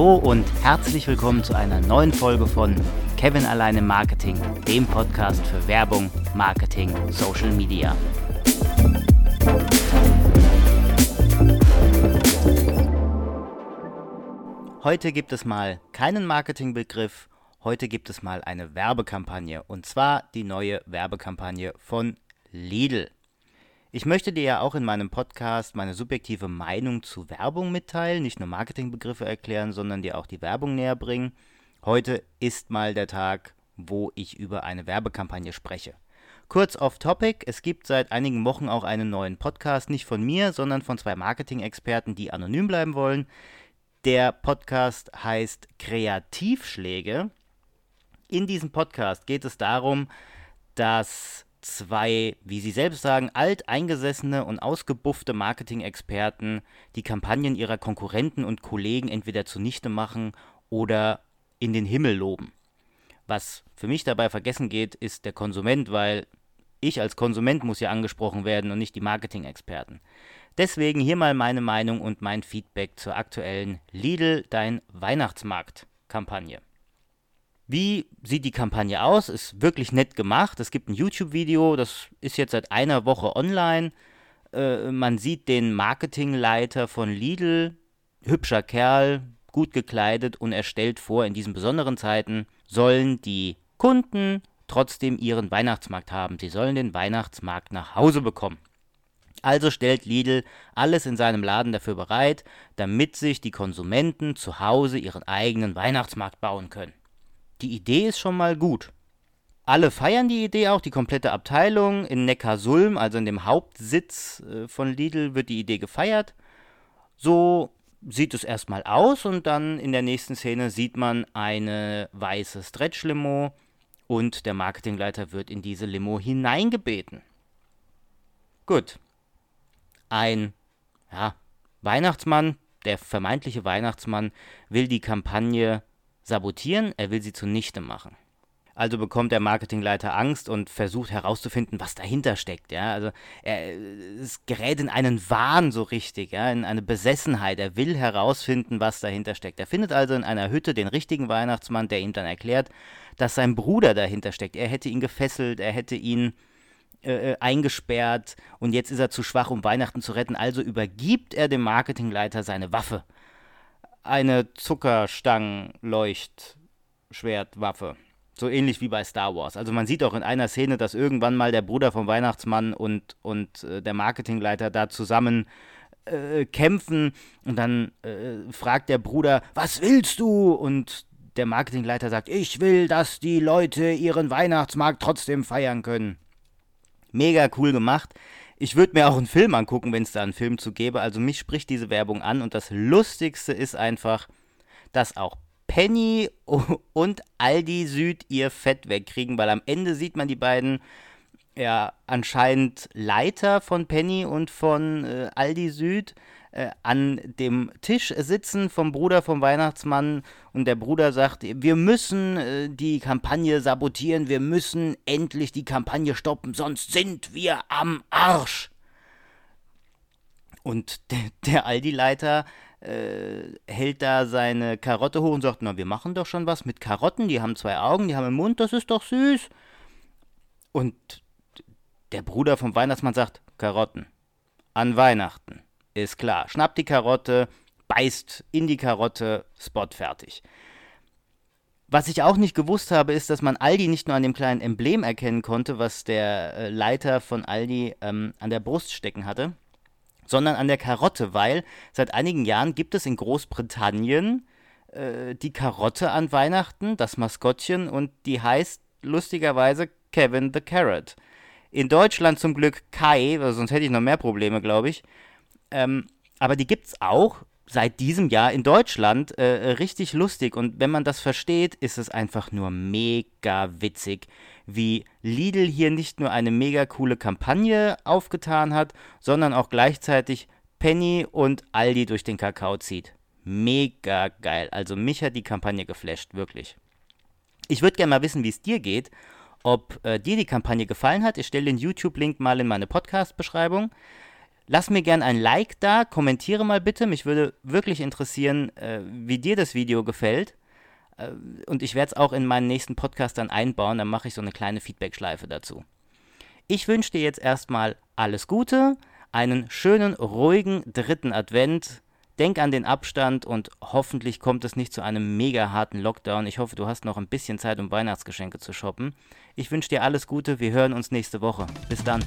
Hallo und herzlich willkommen zu einer neuen Folge von Kevin alleine Marketing, dem Podcast für Werbung, Marketing, Social Media. Heute gibt es mal keinen Marketingbegriff, heute gibt es mal eine Werbekampagne und zwar die neue Werbekampagne von Lidl. Ich möchte dir ja auch in meinem Podcast meine subjektive Meinung zu Werbung mitteilen, nicht nur Marketingbegriffe erklären, sondern dir auch die Werbung näher bringen. Heute ist mal der Tag, wo ich über eine Werbekampagne spreche. Kurz off topic, es gibt seit einigen Wochen auch einen neuen Podcast, nicht von mir, sondern von zwei Marketing-Experten, die anonym bleiben wollen. Der Podcast heißt Kreativschläge. In diesem Podcast geht es darum, dass zwei, wie Sie selbst sagen, alteingesessene und ausgebuffte Marketing-Experten die Kampagnen ihrer Konkurrenten und Kollegen entweder zunichte machen oder in den Himmel loben. Was für mich dabei vergessen geht, ist der Konsument, weil ich als Konsument muss ja angesprochen werden und nicht die Marketing-Experten. Deswegen hier mal meine Meinung und mein Feedback zur aktuellen Lidl Dein Weihnachtsmarkt-Kampagne. Wie sieht die Kampagne aus? Ist wirklich nett gemacht. Es gibt ein YouTube-Video, das ist jetzt seit einer Woche online. Äh, man sieht den Marketingleiter von Lidl, hübscher Kerl, gut gekleidet und er stellt vor, in diesen besonderen Zeiten sollen die Kunden trotzdem ihren Weihnachtsmarkt haben. Sie sollen den Weihnachtsmarkt nach Hause bekommen. Also stellt Lidl alles in seinem Laden dafür bereit, damit sich die Konsumenten zu Hause ihren eigenen Weihnachtsmarkt bauen können die Idee ist schon mal gut. Alle feiern die Idee auch, die komplette Abteilung. In Neckarsulm, also in dem Hauptsitz äh, von Lidl, wird die Idee gefeiert. So sieht es erstmal aus und dann in der nächsten Szene sieht man eine weiße Stretch-Limo und der Marketingleiter wird in diese Limo hineingebeten. Gut. Ein ja, Weihnachtsmann, der vermeintliche Weihnachtsmann, will die Kampagne sabotieren, er will sie zunichte machen. Also bekommt der Marketingleiter Angst und versucht herauszufinden, was dahinter steckt. Ja, also er es gerät in einen Wahn so richtig, ja, in eine Besessenheit. Er will herausfinden, was dahinter steckt. Er findet also in einer Hütte den richtigen Weihnachtsmann, der ihm dann erklärt, dass sein Bruder dahinter steckt. Er hätte ihn gefesselt, er hätte ihn äh, äh eingesperrt und jetzt ist er zu schwach, um Weihnachten zu retten. Also übergibt er dem Marketingleiter seine Waffe eine Zuckerstangenleuchtschwertwaffe. So ähnlich wie bei Star Wars. Also man sieht auch in einer Szene, dass irgendwann mal der Bruder vom Weihnachtsmann und, und äh, der Marketingleiter da zusammen äh, kämpfen und dann äh, fragt der Bruder, was willst du? Und der Marketingleiter sagt, ich will, dass die Leute ihren Weihnachtsmarkt trotzdem feiern können. Mega cool gemacht. Ich würde mir auch einen Film angucken, wenn es da einen Film zu gäbe. Also mich spricht diese Werbung an und das Lustigste ist einfach, dass auch Penny und Aldi Süd ihr Fett wegkriegen, weil am Ende sieht man die beiden ja anscheinend Leiter von Penny und von äh, Aldi Süd äh, an dem Tisch sitzen vom Bruder vom Weihnachtsmann und der Bruder sagt, wir müssen äh, die Kampagne sabotieren, wir müssen endlich die Kampagne stoppen, sonst sind wir am Arsch. Und der, der Aldi-Leiter äh, hält da seine Karotte hoch und sagt, na, wir machen doch schon was mit Karotten, die haben zwei Augen, die haben einen Mund, das ist doch süß. Und der Bruder vom Weihnachtsmann sagt, Karotten. An Weihnachten. Ist klar. Schnappt die Karotte, beißt in die Karotte, Spot fertig. Was ich auch nicht gewusst habe, ist, dass man Aldi nicht nur an dem kleinen Emblem erkennen konnte, was der äh, Leiter von Aldi ähm, an der Brust stecken hatte, sondern an der Karotte, weil seit einigen Jahren gibt es in Großbritannien äh, die Karotte an Weihnachten, das Maskottchen, und die heißt lustigerweise Kevin the Carrot. In Deutschland zum Glück Kai, sonst hätte ich noch mehr Probleme, glaube ich. Ähm, aber die gibt es auch seit diesem Jahr in Deutschland äh, richtig lustig. Und wenn man das versteht, ist es einfach nur mega witzig, wie Lidl hier nicht nur eine mega coole Kampagne aufgetan hat, sondern auch gleichzeitig Penny und Aldi durch den Kakao zieht. Mega geil. Also mich hat die Kampagne geflasht, wirklich. Ich würde gerne mal wissen, wie es dir geht, ob äh, dir die Kampagne gefallen hat. Ich stelle den YouTube-Link mal in meine Podcast-Beschreibung. Lass mir gern ein Like da, kommentiere mal bitte. Mich würde wirklich interessieren, äh, wie dir das Video gefällt. Äh, und ich werde es auch in meinen nächsten Podcast dann einbauen. Dann mache ich so eine kleine Feedback-Schleife dazu. Ich wünsche dir jetzt erstmal alles Gute, einen schönen, ruhigen dritten Advent. Denk an den Abstand und hoffentlich kommt es nicht zu einem mega harten Lockdown. Ich hoffe, du hast noch ein bisschen Zeit, um Weihnachtsgeschenke zu shoppen. Ich wünsche dir alles Gute. Wir hören uns nächste Woche. Bis dann.